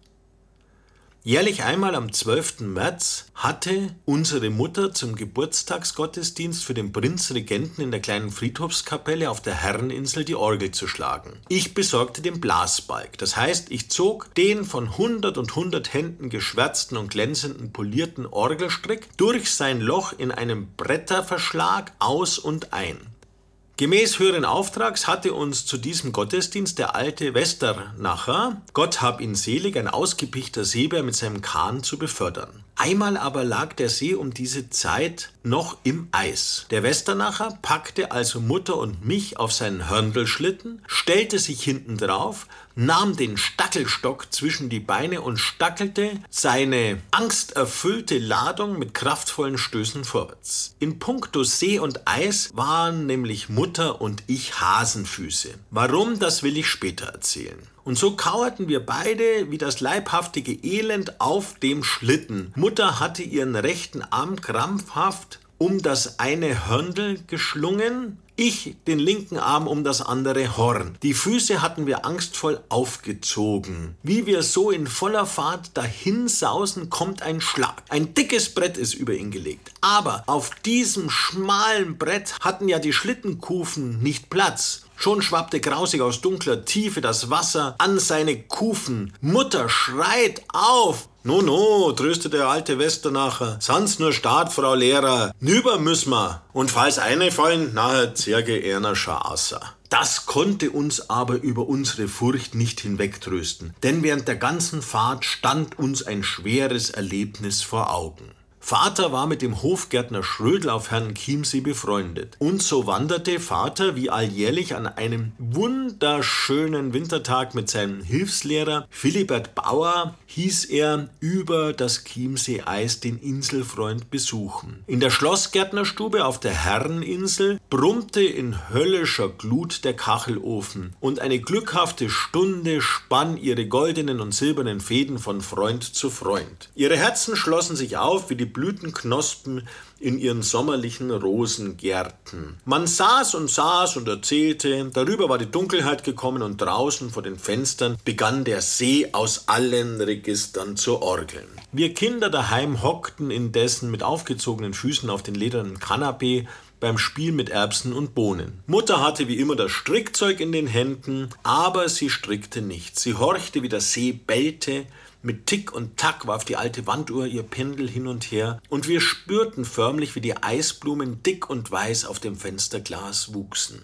A: Jährlich einmal am 12. März hatte unsere Mutter zum Geburtstagsgottesdienst für den Prinzregenten in der kleinen Friedhofskapelle auf der Herreninsel die Orgel zu schlagen. Ich besorgte den Blasbalg, das heißt, ich zog den von hundert und hundert Händen geschwärzten und glänzenden polierten Orgelstrick durch sein Loch in einem Bretterverschlag aus und ein. Gemäß höheren Auftrags hatte uns zu diesem Gottesdienst der alte Westernacher, Gott hab ihn selig, ein ausgepichter Seebär mit seinem Kahn zu befördern. Einmal aber lag der See um diese Zeit noch im Eis. Der Westernacher packte also Mutter und mich auf seinen Hörndelschlitten, stellte sich hinten drauf, nahm den Stackelstock zwischen die Beine und stackelte seine angsterfüllte Ladung mit kraftvollen Stößen vorwärts. In puncto See und Eis waren nämlich Mutter und ich Hasenfüße. Warum, das will ich später erzählen. Und so kauerten wir beide wie das leibhaftige Elend auf dem Schlitten. Mutter hatte ihren rechten Arm krampfhaft um das eine Hörndl geschlungen, ich den linken Arm um das andere Horn. Die Füße hatten wir angstvoll aufgezogen. Wie wir so in voller Fahrt dahinsausen, kommt ein Schlag. Ein dickes Brett ist über ihn gelegt. Aber auf diesem schmalen Brett hatten ja die Schlittenkufen nicht Platz. Schon schwappte grausig aus dunkler Tiefe das Wasser an seine Kufen. Mutter schreit auf. No, no, tröstet der alte Westernacher. Sans nur Start, Frau Lehrer. Nüber müssen wir. Und falls eine fallen, nachher zerge erner Schaasser. Das konnte uns aber über unsere Furcht nicht hinwegtrösten, denn während der ganzen Fahrt stand uns ein schweres Erlebnis vor Augen. Vater war mit dem Hofgärtner Schrödel auf Herrn Chiemsee befreundet. Und so wanderte Vater wie alljährlich an einem wunderschönen Wintertag mit seinem Hilfslehrer Philibert Bauer, hieß er, über das Chiemsee-Eis den Inselfreund besuchen. In der Schlossgärtnerstube auf der Herreninsel brummte in höllischer Glut der Kachelofen und eine glückhafte Stunde spann ihre goldenen und silbernen Fäden von Freund zu Freund. Ihre Herzen schlossen sich auf wie die Blütenknospen in ihren sommerlichen Rosengärten. Man saß und saß und erzählte, darüber war die Dunkelheit gekommen und draußen vor den Fenstern begann der See aus allen Registern zu orgeln. Wir Kinder daheim hockten indessen mit aufgezogenen Füßen auf den ledernen Kanapee beim Spiel mit Erbsen und Bohnen. Mutter hatte wie immer das Strickzeug in den Händen, aber sie strickte nicht. Sie horchte, wie der See bellte, mit Tick und Tack warf die alte Wanduhr ihr Pendel hin und her, und wir spürten förmlich, wie die Eisblumen dick und weiß auf dem Fensterglas wuchsen.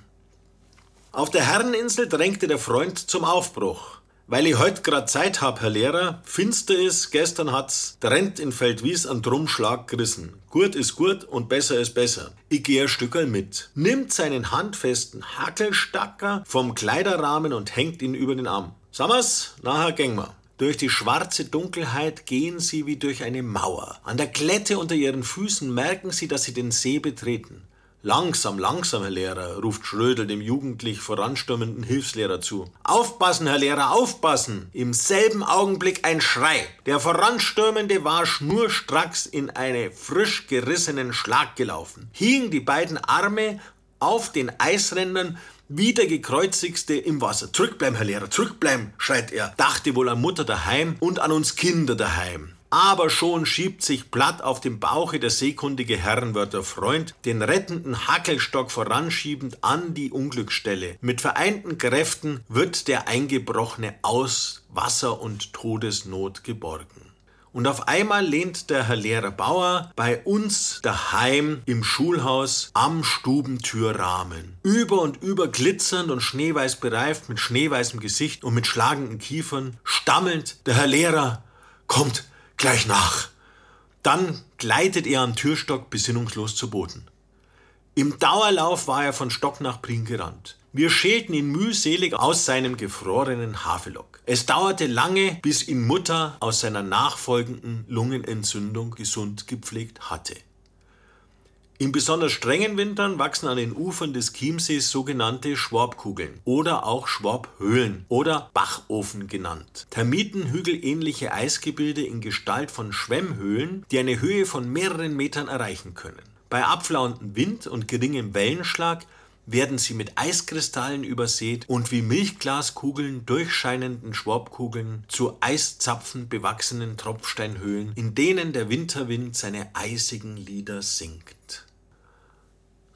A: Auf der Herreninsel drängte der Freund zum Aufbruch. Weil ich heute grad Zeit hab, Herr Lehrer, finster ist, gestern hat's Trent in Feldwies an Drumschlag gerissen. Gut ist gut und besser ist besser. Ich gehe ein Stückerl mit. Nimmt seinen handfesten Hackelstacker vom Kleiderrahmen und hängt ihn über den Arm. Sammers, nachher gäng wir. Durch die schwarze Dunkelheit gehen sie wie durch eine Mauer. An der Klette unter ihren Füßen merken sie, dass sie den See betreten. Langsam, langsam, Herr Lehrer, ruft Schrödel dem jugendlich voranstürmenden Hilfslehrer zu. Aufpassen, Herr Lehrer, aufpassen! Im selben Augenblick ein Schrei. Der Voranstürmende war schnurstracks in einen frisch gerissenen Schlag gelaufen, hing die beiden Arme auf den Eisrändern wie der Gekreuzigste im Wasser. Zurückbleiben, Herr Lehrer, zurückbleiben, schreit er. Dachte wohl an Mutter daheim und an uns Kinder daheim. Aber schon schiebt sich platt auf dem Bauche der seekundige Herrenwörter Freund, den rettenden Hackelstock voranschiebend an die Unglücksstelle. Mit vereinten Kräften wird der Eingebrochene aus Wasser und Todesnot geborgen. Und auf einmal lehnt der Herr Lehrer Bauer bei uns daheim im Schulhaus am Stubentürrahmen. Über und über glitzernd und schneeweiß bereift, mit schneeweißem Gesicht und mit schlagenden Kiefern, stammelnd, der Herr Lehrer kommt gleich nach. Dann gleitet er am Türstock besinnungslos zu Boden. Im Dauerlauf war er von Stock nach Prien gerannt. Wir schälten ihn mühselig aus seinem gefrorenen Havelock. Es dauerte lange, bis ihn Mutter aus seiner nachfolgenden Lungenentzündung gesund gepflegt hatte. In besonders strengen Wintern wachsen an den Ufern des Chiemsees sogenannte Schwabkugeln oder auch Schwabhöhlen oder Bachofen genannt. Termitenhügelähnliche Eisgebilde in Gestalt von Schwemmhöhlen, die eine Höhe von mehreren Metern erreichen können. Bei abflauendem Wind und geringem Wellenschlag werden sie mit Eiskristallen übersät und wie Milchglaskugeln durchscheinenden Schwabkugeln zu Eiszapfen bewachsenen Tropfsteinhöhlen, in denen der Winterwind seine eisigen Lieder singt.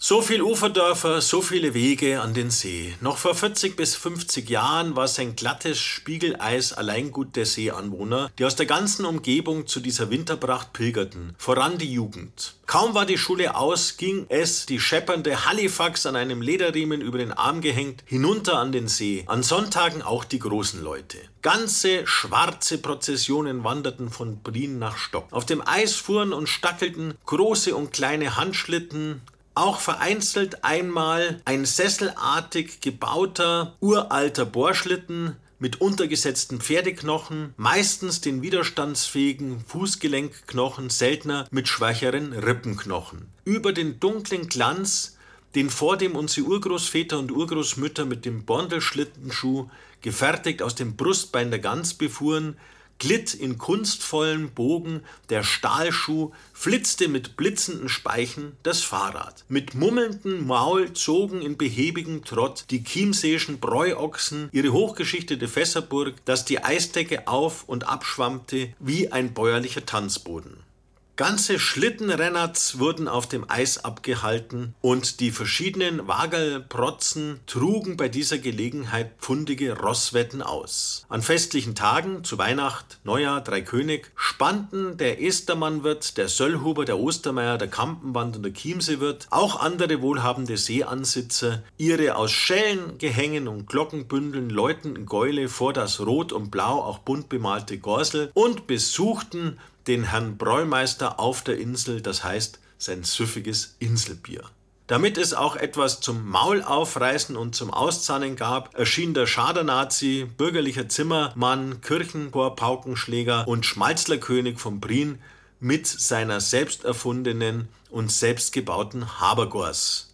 A: So viel Uferdörfer, so viele Wege an den See. Noch vor 40 bis 50 Jahren war es ein glattes Spiegeleis Alleingut der Seeanwohner, die aus der ganzen Umgebung zu dieser Winterpracht pilgerten, voran die Jugend. Kaum war die Schule aus, ging es, die scheppernde Halifax an einem Lederriemen über den Arm gehängt, hinunter an den See. An Sonntagen auch die großen Leute. Ganze schwarze Prozessionen wanderten von Brien nach Stock. Auf dem Eis fuhren und stackelten große und kleine Handschlitten, auch vereinzelt einmal ein sesselartig gebauter uralter Bohrschlitten mit untergesetzten Pferdeknochen, meistens den widerstandsfähigen Fußgelenkknochen, seltener mit schwächeren Rippenknochen. Über den dunklen Glanz, den vor dem unsere Urgroßväter und Urgroßmütter mit dem Bondelschlittenschuh, gefertigt aus dem Brustbein der Gans befuhren, glitt in kunstvollem Bogen der Stahlschuh, flitzte mit blitzenden Speichen das Fahrrad. Mit mummelndem Maul zogen in behäbigem Trott die chiemseeschen Bräuochsen ihre hochgeschichtete Fässerburg, dass die Eisdecke auf und abschwammte wie ein bäuerlicher Tanzboden. Ganze Schlittenrenners wurden auf dem Eis abgehalten und die verschiedenen Wagelprotzen trugen bei dieser Gelegenheit pfundige Rosswetten aus. An festlichen Tagen, zu Weihnacht, Neujahr, Dreikönig, spannten der Estermannwirt, der Söllhuber, der Ostermeier, der Kampenwand und der Chiemseewirt, auch andere wohlhabende Seeansitzer, ihre aus Schellen, Gehängen und Glockenbündeln läutenden Gäule vor das Rot und Blau auch bunt bemalte Gorsel und besuchten den Herrn Bräumeister auf der Insel, das heißt sein süffiges Inselbier. Damit es auch etwas zum Maulaufreißen und zum Auszahnen gab, erschien der Schadernazi, bürgerlicher Zimmermann, Kirchenchor-Paukenschläger und Schmalzlerkönig von Brien mit seiner selbst erfundenen und selbstgebauten Habergors.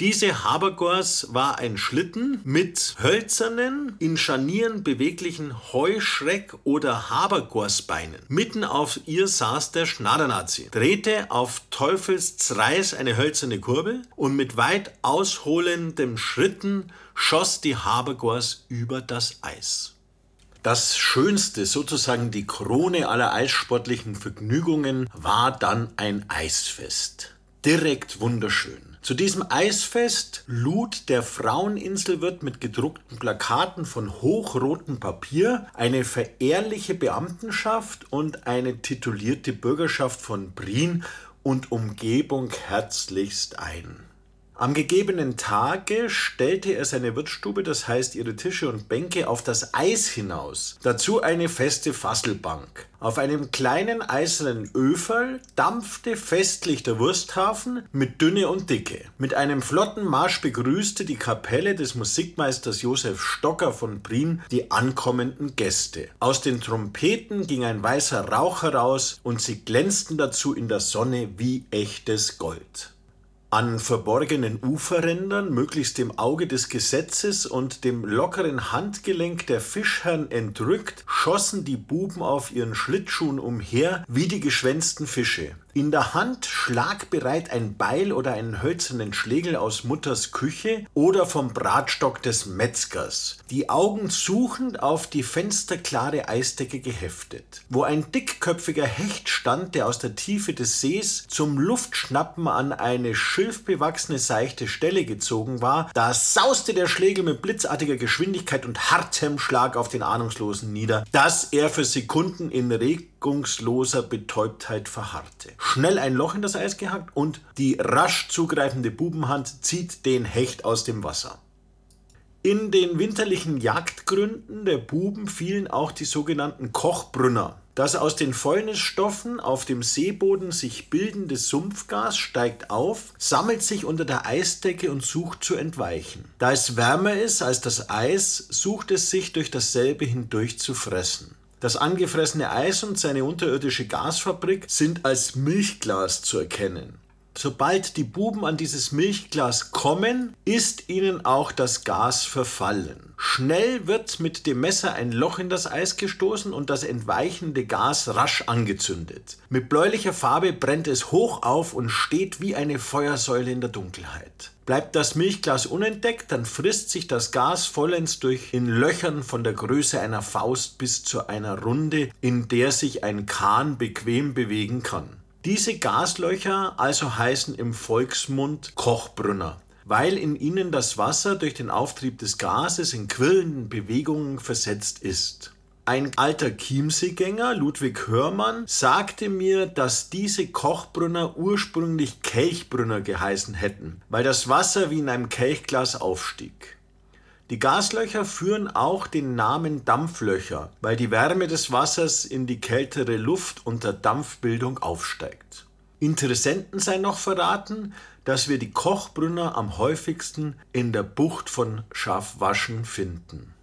A: Diese Habergors war ein Schlitten mit hölzernen, in Scharnieren beweglichen Heuschreck- oder Habergorsbeinen. Mitten auf ihr saß der Schnadernazi, drehte auf Teufelspreis eine hölzerne Kurbel und mit weit ausholendem Schritten schoss die Habergors über das Eis. Das Schönste, sozusagen die Krone aller eissportlichen Vergnügungen, war dann ein Eisfest. Direkt wunderschön. Zu diesem Eisfest lud der Fraueninselwirt mit gedruckten Plakaten von hochrotem Papier eine verehrliche Beamtenschaft und eine titulierte Bürgerschaft von Brien und Umgebung herzlichst ein. Am gegebenen Tage stellte er seine Wirtsstube, das heißt ihre Tische und Bänke, auf das Eis hinaus. Dazu eine feste Fasselbank. Auf einem kleinen eisernen Öferl dampfte festlich der Wursthafen mit Dünne und Dicke. Mit einem flotten Marsch begrüßte die Kapelle des Musikmeisters Josef Stocker von Prien die ankommenden Gäste. Aus den Trompeten ging ein weißer Rauch heraus und sie glänzten dazu in der Sonne wie echtes Gold. An verborgenen Uferrändern, möglichst dem Auge des Gesetzes und dem lockeren Handgelenk der Fischherren entrückt, schossen die Buben auf ihren Schlittschuhen umher wie die geschwänzten Fische. In der Hand schlagbereit ein Beil oder einen hölzernen Schlegel aus Mutters Küche oder vom Bratstock des Metzgers, die Augen suchend auf die fensterklare Eisdecke geheftet. Wo ein dickköpfiger Hecht stand, der aus der Tiefe des Sees zum Luftschnappen an eine schilfbewachsene seichte Stelle gezogen war, da sauste der Schlegel mit blitzartiger Geschwindigkeit und hartem Schlag auf den Ahnungslosen nieder, dass er für Sekunden in regungsloser Betäubtheit verharrte schnell ein Loch in das Eis gehackt und die rasch zugreifende Bubenhand zieht den Hecht aus dem Wasser. In den winterlichen Jagdgründen der Buben fielen auch die sogenannten Kochbrünner. Das aus den Fäulnisstoffen auf dem Seeboden sich bildende Sumpfgas steigt auf, sammelt sich unter der Eisdecke und sucht zu entweichen. Da es wärmer ist als das Eis, sucht es sich durch dasselbe hindurch zu fressen. Das angefressene Eis und seine unterirdische Gasfabrik sind als Milchglas zu erkennen. Sobald die Buben an dieses Milchglas kommen, ist ihnen auch das Gas verfallen. Schnell wird mit dem Messer ein Loch in das Eis gestoßen und das entweichende Gas rasch angezündet. Mit bläulicher Farbe brennt es hoch auf und steht wie eine Feuersäule in der Dunkelheit. Bleibt das Milchglas unentdeckt, dann frisst sich das Gas vollends durch in Löchern von der Größe einer Faust bis zu einer Runde, in der sich ein Kahn bequem bewegen kann. Diese Gaslöcher also heißen im Volksmund Kochbrunner, weil in ihnen das Wasser durch den Auftrieb des Gases in quirlenden Bewegungen versetzt ist. Ein alter Chiemseegänger, Ludwig Hörmann, sagte mir, dass diese Kochbrunner ursprünglich Kelchbrunner geheißen hätten, weil das Wasser wie in einem Kelchglas aufstieg. Die Gaslöcher führen auch den Namen Dampflöcher, weil die Wärme des Wassers in die kältere Luft unter Dampfbildung aufsteigt. Interessenten sei noch verraten, dass wir die Kochbrunner am häufigsten in der Bucht von Schafwaschen finden.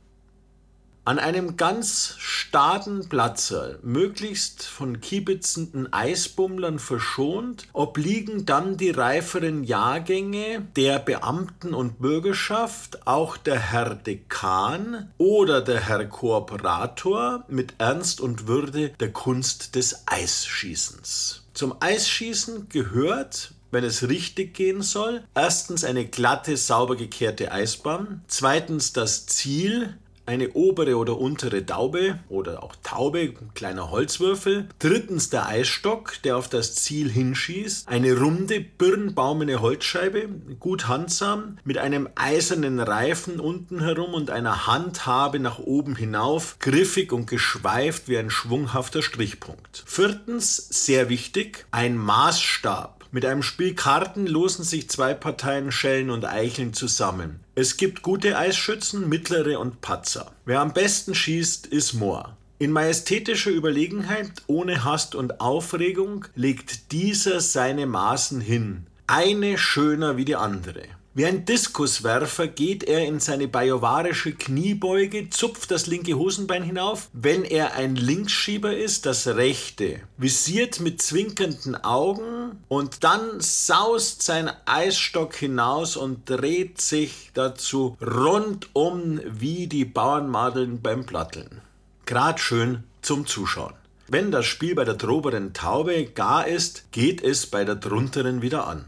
A: An einem ganz staden Platze, möglichst von kiebitzenden Eisbummlern verschont, obliegen dann die reiferen Jahrgänge der Beamten und Bürgerschaft, auch der Herr Dekan oder der Herr Kooperator mit Ernst und Würde der Kunst des Eisschießens. Zum Eisschießen gehört wenn es richtig gehen soll. Erstens eine glatte, sauber gekehrte Eisbahn. Zweitens das Ziel, eine obere oder untere Daube oder auch Taube, kleiner Holzwürfel. Drittens der Eisstock, der auf das Ziel hinschießt. Eine runde, birnbaumene Holzscheibe, gut handsam, mit einem eisernen Reifen unten herum und einer Handhabe nach oben hinauf, griffig und geschweift wie ein schwunghafter Strichpunkt. Viertens, sehr wichtig, ein Maßstab. Mit einem Spiel Karten losen sich zwei Parteien Schellen und Eicheln zusammen. Es gibt gute Eisschützen, mittlere und Patzer. Wer am besten schießt, ist Moor. In majestätischer Überlegenheit, ohne Hast und Aufregung, legt dieser seine Maßen hin, eine schöner wie die andere. Wie ein Diskuswerfer geht er in seine bajovarische Kniebeuge, zupft das linke Hosenbein hinauf, wenn er ein Linksschieber ist, das rechte, visiert mit zwinkernden Augen und dann saust sein Eisstock hinaus und dreht sich dazu rundum wie die Bauernmadeln beim Platteln. Grad schön zum Zuschauen. Wenn das Spiel bei der droberen Taube gar ist, geht es bei der drunteren wieder an.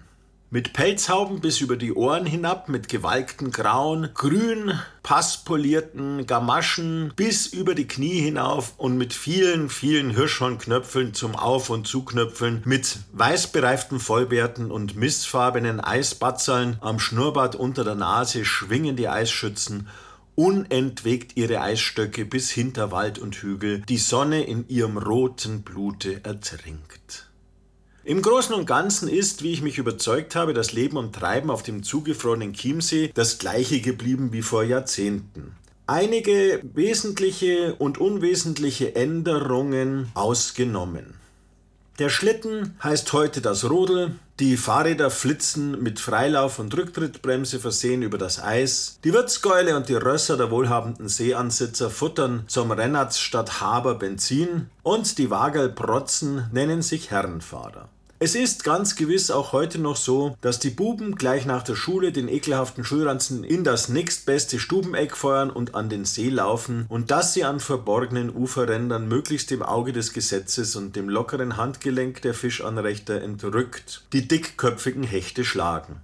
A: Mit Pelzhauben bis über die Ohren hinab, mit gewalkten Grauen, grün passpolierten Gamaschen bis über die Knie hinauf und mit vielen, vielen Hirschhornknöpfeln zum Auf- und Zuknöpfeln, mit weißbereiften Vollbärten und mistfarbenen Eisbatzaln am Schnurrbart unter der Nase schwingen die Eisschützen unentwegt ihre Eisstöcke bis hinter Wald und Hügel, die Sonne in ihrem roten Blute ertrinkt. Im Großen und Ganzen ist, wie ich mich überzeugt habe, das Leben und Treiben auf dem zugefrorenen Chiemsee das gleiche geblieben wie vor Jahrzehnten. Einige wesentliche und unwesentliche Änderungen ausgenommen. Der Schlitten heißt heute das Rodel, die Fahrräder flitzen mit Freilauf- und Rücktrittbremse versehen über das Eis, die Wirtsgäule und die Rösser der wohlhabenden Seeansitzer futtern zum Rennatz statt Haber Benzin und die Wagelprotzen nennen sich Herrenfahrer. Es ist ganz gewiss auch heute noch so, dass die Buben gleich nach der Schule den ekelhaften Schulranzen in das nächstbeste Stubeneck feuern und an den See laufen und dass sie an verborgenen Uferrändern möglichst dem Auge des Gesetzes und dem lockeren Handgelenk der Fischanrechter entrückt die dickköpfigen Hechte schlagen.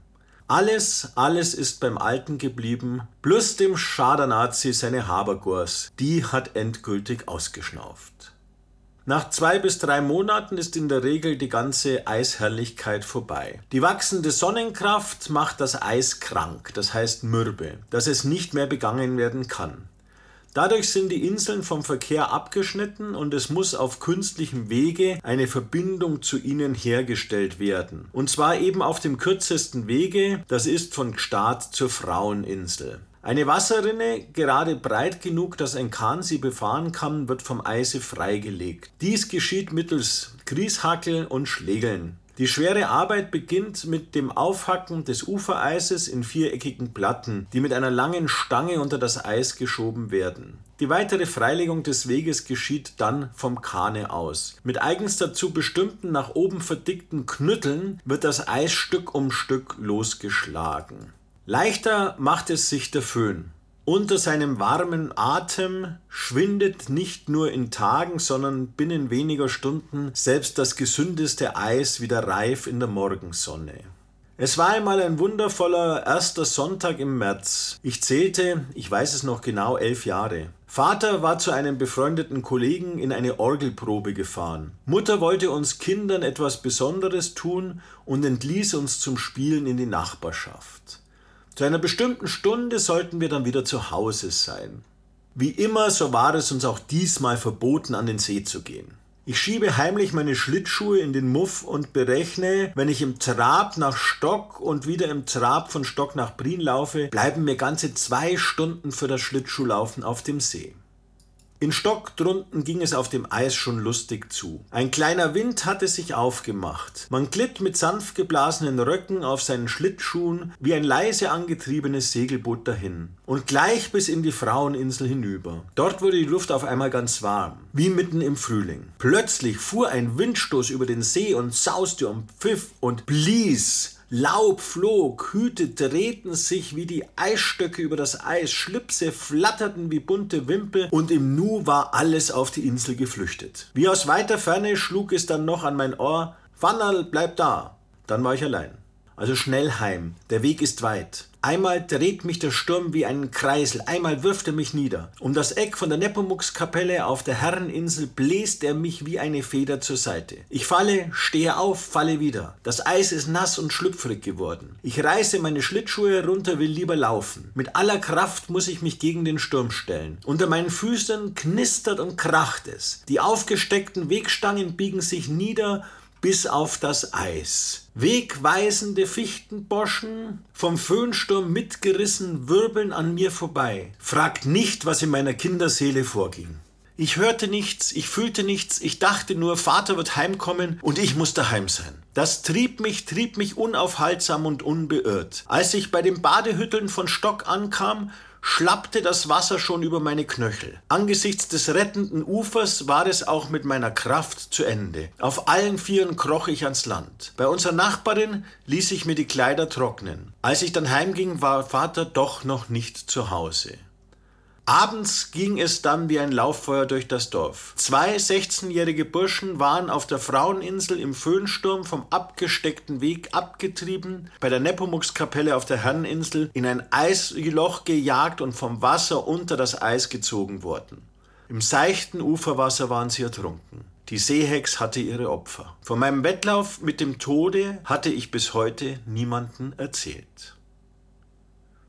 A: Alles, alles ist beim Alten geblieben, plus dem Schadernazi seine Habergors, die hat endgültig ausgeschnauft. Nach zwei bis drei Monaten ist in der Regel die ganze Eisherrlichkeit vorbei. Die wachsende Sonnenkraft macht das Eis krank, das heißt mürbe, dass es nicht mehr begangen werden kann. Dadurch sind die Inseln vom Verkehr abgeschnitten und es muss auf künstlichem Wege eine Verbindung zu ihnen hergestellt werden. Und zwar eben auf dem kürzesten Wege, das ist von Gstaad zur Fraueninsel. Eine Wasserrinne, gerade breit genug, dass ein Kahn sie befahren kann, wird vom Eise freigelegt. Dies geschieht mittels Grieshackel und Schlägeln. Die schwere Arbeit beginnt mit dem Aufhacken des Ufereises in viereckigen Platten, die mit einer langen Stange unter das Eis geschoben werden. Die weitere Freilegung des Weges geschieht dann vom Kahne aus. Mit eigens dazu bestimmten nach oben verdickten Knütteln wird das Eis Stück um Stück losgeschlagen. Leichter macht es sich der Föhn. Unter seinem warmen Atem schwindet nicht nur in Tagen, sondern binnen weniger Stunden selbst das gesündeste Eis wieder reif in der Morgensonne. Es war einmal ein wundervoller erster Sonntag im März. Ich zählte, ich weiß es noch genau, elf Jahre. Vater war zu einem befreundeten Kollegen in eine Orgelprobe gefahren. Mutter wollte uns Kindern etwas Besonderes tun und entließ uns zum Spielen in die Nachbarschaft. Zu einer bestimmten Stunde sollten wir dann wieder zu Hause sein. Wie immer, so war es uns auch diesmal verboten, an den See zu gehen. Ich schiebe heimlich meine Schlittschuhe in den Muff und berechne, wenn ich im Trab nach Stock und wieder im Trab von Stock nach Prien laufe, bleiben mir ganze zwei Stunden für das Schlittschuhlaufen auf dem See. In Stock drunten ging es auf dem Eis schon lustig zu. Ein kleiner Wind hatte sich aufgemacht. Man glitt mit sanft geblasenen Röcken auf seinen Schlittschuhen wie ein leise angetriebenes Segelboot dahin. Und gleich bis in die Fraueninsel hinüber. Dort wurde die Luft auf einmal ganz warm, wie mitten im Frühling. Plötzlich fuhr ein Windstoß über den See und sauste und pfiff und blies Laub flog, Hüte drehten sich wie die Eisstöcke über das Eis, Schlipse flatterten wie bunte Wimpel und im Nu war alles auf die Insel geflüchtet. Wie aus weiter Ferne schlug es dann noch an mein Ohr, Wannerl, bleib da. Dann war ich allein. Also schnell heim, der Weg ist weit. Einmal dreht mich der Sturm wie einen Kreisel, einmal wirft er mich nieder. Um das Eck von der Nepomukskapelle auf der Herreninsel bläst er mich wie eine Feder zur Seite. Ich falle, stehe auf, falle wieder. Das Eis ist nass und schlüpfrig geworden. Ich reiße meine Schlittschuhe herunter, will lieber laufen. Mit aller Kraft muss ich mich gegen den Sturm stellen. Unter meinen Füßen knistert und kracht es. Die aufgesteckten Wegstangen biegen sich nieder bis auf das Eis. Wegweisende Fichtenboschen, vom Föhnsturm mitgerissen, wirbeln an mir vorbei. Fragt nicht, was in meiner Kinderseele vorging. Ich hörte nichts, ich fühlte nichts, ich dachte nur, Vater wird heimkommen und ich muss daheim sein. Das trieb mich, trieb mich unaufhaltsam und unbeirrt. Als ich bei den Badehütteln von Stock ankam, schlappte das Wasser schon über meine Knöchel. Angesichts des rettenden Ufers war es auch mit meiner Kraft zu Ende. Auf allen Vieren kroch ich ans Land. Bei unserer Nachbarin ließ ich mir die Kleider trocknen. Als ich dann heimging, war Vater doch noch nicht zu Hause. Abends ging es dann wie ein Lauffeuer durch das Dorf. Zwei 16-jährige Burschen waren auf der Fraueninsel im Föhnsturm vom abgesteckten Weg abgetrieben, bei der Nepomukskapelle auf der Herreninsel in ein Eisloch gejagt und vom Wasser unter das Eis gezogen worden. Im seichten Uferwasser waren sie ertrunken. Die Seehex hatte ihre Opfer. Von meinem Wettlauf mit dem Tode hatte ich bis heute niemanden erzählt.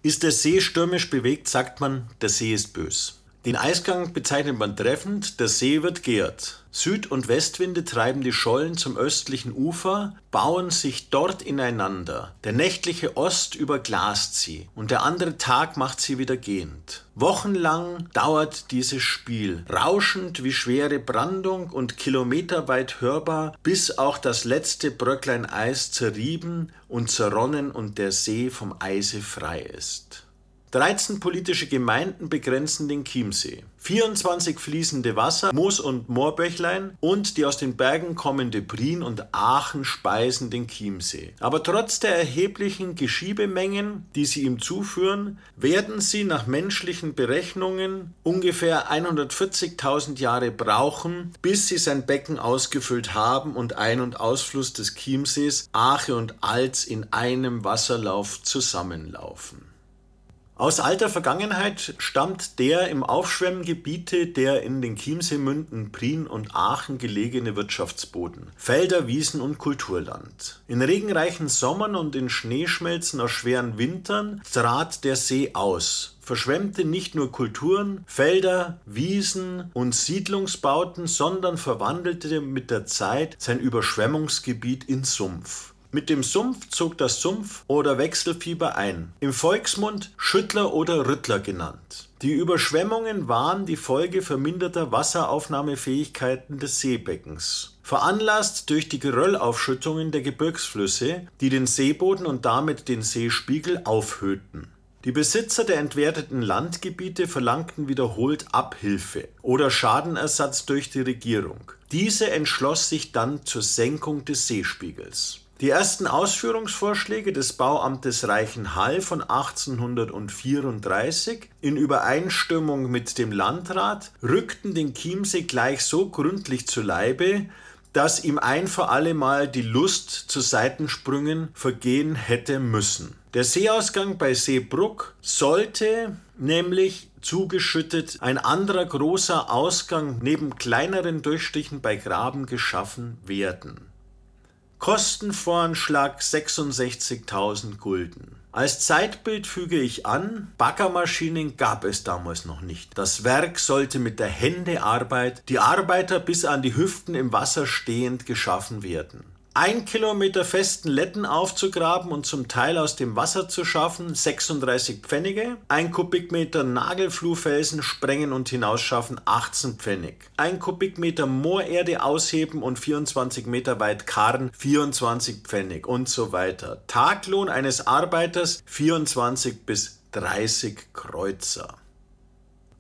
A: Ist der See stürmisch bewegt, sagt man, der See ist bös. Den Eisgang bezeichnet man treffend, der See wird geehrt. Süd- und Westwinde treiben die Schollen zum östlichen Ufer, bauen sich dort ineinander. Der nächtliche Ost überglast sie und der andere Tag macht sie wieder gehend. Wochenlang dauert dieses Spiel, rauschend wie schwere Brandung und kilometerweit hörbar, bis auch das letzte Bröcklein Eis zerrieben und zerronnen und der See vom Eise frei ist. 13 politische Gemeinden begrenzen den Chiemsee. 24 fließende Wasser, Moos- und Moorbächlein und die aus den Bergen kommende Prien und Aachen speisen den Chiemsee. Aber trotz der erheblichen Geschiebemengen, die sie ihm zuführen, werden sie nach menschlichen Berechnungen ungefähr 140.000 Jahre brauchen, bis sie sein Becken ausgefüllt haben und Ein- und Ausfluss des Chiemsees, Aache und Alz in einem Wasserlauf zusammenlaufen. Aus alter Vergangenheit stammt der im Aufschwemmgebiete der in den Chiemseemünden Prien und Aachen gelegene Wirtschaftsboden, Felder, Wiesen und Kulturland. In regenreichen Sommern und in Schneeschmelzen aus schweren Wintern trat der See aus, verschwemmte nicht nur Kulturen, Felder, Wiesen und Siedlungsbauten, sondern verwandelte mit der Zeit sein Überschwemmungsgebiet in Sumpf. Mit dem Sumpf zog das Sumpf- oder Wechselfieber ein, im Volksmund Schüttler oder Rüttler genannt. Die Überschwemmungen waren die Folge verminderter Wasseraufnahmefähigkeiten des Seebeckens, veranlasst durch die Geröllaufschüttungen der Gebirgsflüsse, die den Seeboden und damit den Seespiegel aufhöhten. Die Besitzer der entwerteten Landgebiete verlangten wiederholt Abhilfe oder Schadenersatz durch die Regierung. Diese entschloss sich dann zur Senkung des Seespiegels. Die ersten Ausführungsvorschläge des Bauamtes Reichenhall von 1834 in Übereinstimmung mit dem Landrat rückten den Chiemsee gleich so gründlich zu Leibe, dass ihm ein für allemal die Lust zu Seitensprüngen vergehen hätte müssen. Der Seeausgang bei Seebruck sollte nämlich zugeschüttet ein anderer großer Ausgang neben kleineren Durchstichen bei Graben geschaffen werden. Kostenvoranschlag 66.000 Gulden. Als Zeitbild füge ich an, Baggermaschinen gab es damals noch nicht. Das Werk sollte mit der Händearbeit, die Arbeiter bis an die Hüften im Wasser stehend geschaffen werden ein Kilometer festen Letten aufzugraben und zum Teil aus dem Wasser zu schaffen, 36 Pfennige. Ein Kubikmeter Nagelfluhfelsen sprengen und hinausschaffen, 18 Pfennig. Ein Kubikmeter Moorerde ausheben und 24 Meter weit karren, 24 Pfennig und so weiter. Taglohn eines Arbeiters 24 bis 30 Kreuzer.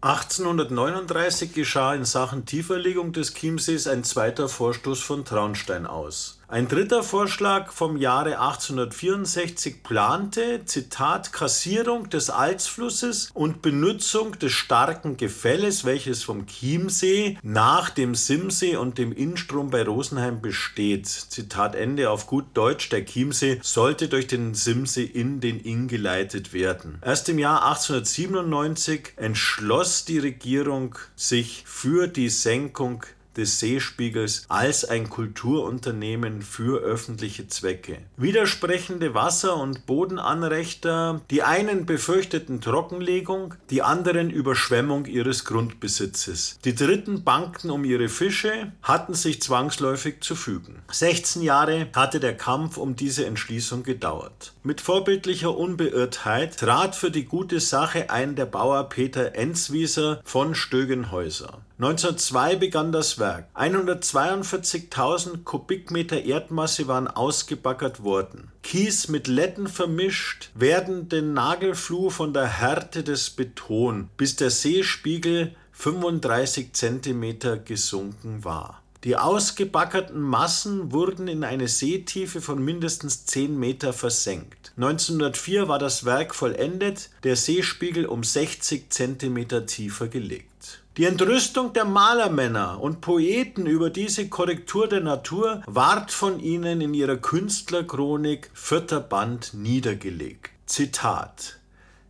A: 1839 geschah in Sachen Tieferlegung des Chiemsees ein zweiter Vorstoß von Traunstein aus. Ein dritter Vorschlag vom Jahre 1864 plante, Zitat, Kassierung des Alzflusses und Benutzung des starken Gefälles, welches vom Chiemsee nach dem Simsee und dem Innstrom bei Rosenheim besteht. Zitat Ende auf gut Deutsch, der Chiemsee sollte durch den Simsee in den Inn geleitet werden. Erst im Jahr 1897 entschloss die Regierung sich für die Senkung des Seespiegels als ein Kulturunternehmen für öffentliche Zwecke. Widersprechende Wasser- und Bodenanrechter, die einen befürchteten Trockenlegung, die anderen Überschwemmung ihres Grundbesitzes. Die dritten bangten um ihre Fische, hatten sich zwangsläufig zu fügen. 16 Jahre hatte der Kampf um diese Entschließung gedauert. Mit vorbildlicher Unbeirrtheit trat für die gute Sache ein der Bauer Peter Enzwieser von Stögenhäuser. 1902 begann das Werk. 142.000 Kubikmeter Erdmasse waren ausgebaggert worden. Kies mit Letten vermischt, werden den Nagelfluh von der Härte des Beton, bis der Seespiegel 35 Zentimeter gesunken war. Die ausgebackerten Massen wurden in eine Seetiefe von mindestens 10 Meter versenkt. 1904 war das Werk vollendet, der Seespiegel um 60 Zentimeter tiefer gelegt. Die Entrüstung der Malermänner und Poeten über diese Korrektur der Natur ward von ihnen in ihrer Künstlerchronik vierter Band niedergelegt. Zitat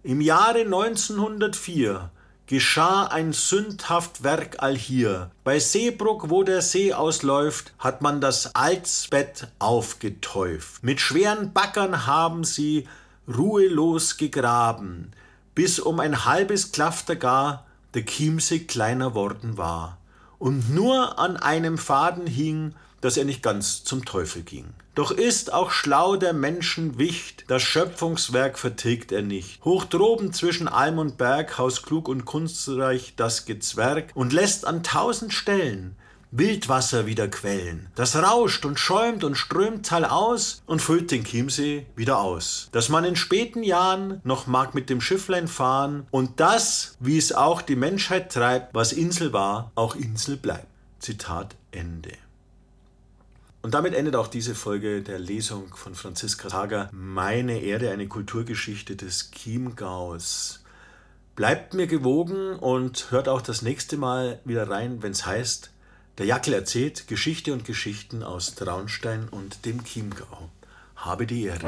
A: Im Jahre 1904 geschah ein sündhaft Werk allhier. Bei Seebruck, wo der See ausläuft, hat man das Altsbett aufgetäuft. Mit schweren Backern haben sie ruhelos gegraben, bis um ein halbes Klafter gar der Chiemsee kleiner worden war und nur an einem Faden hing, dass er nicht ganz zum Teufel ging. Doch ist auch schlau der Menschen Wicht, das Schöpfungswerk vertilgt er nicht. Hoch droben zwischen Alm und Berg haus klug und kunstreich das Gezwerg und lässt an tausend Stellen Wildwasser wieder quellen. Das rauscht und schäumt und strömt talaus und füllt den Chiemsee wieder aus. Dass man in späten Jahren noch mag mit dem Schifflein fahren und das, wie es auch die Menschheit treibt, was Insel war, auch Insel bleibt. Zitat Ende. Und damit endet auch diese Folge der Lesung von Franziska Sager, Meine Erde, eine Kulturgeschichte des Chiemgaus. Bleibt mir gewogen und hört auch das nächste Mal wieder rein, wenn es heißt, der Jackel erzählt Geschichte und Geschichten aus Traunstein und dem Chiemgau. Habe die Ehre.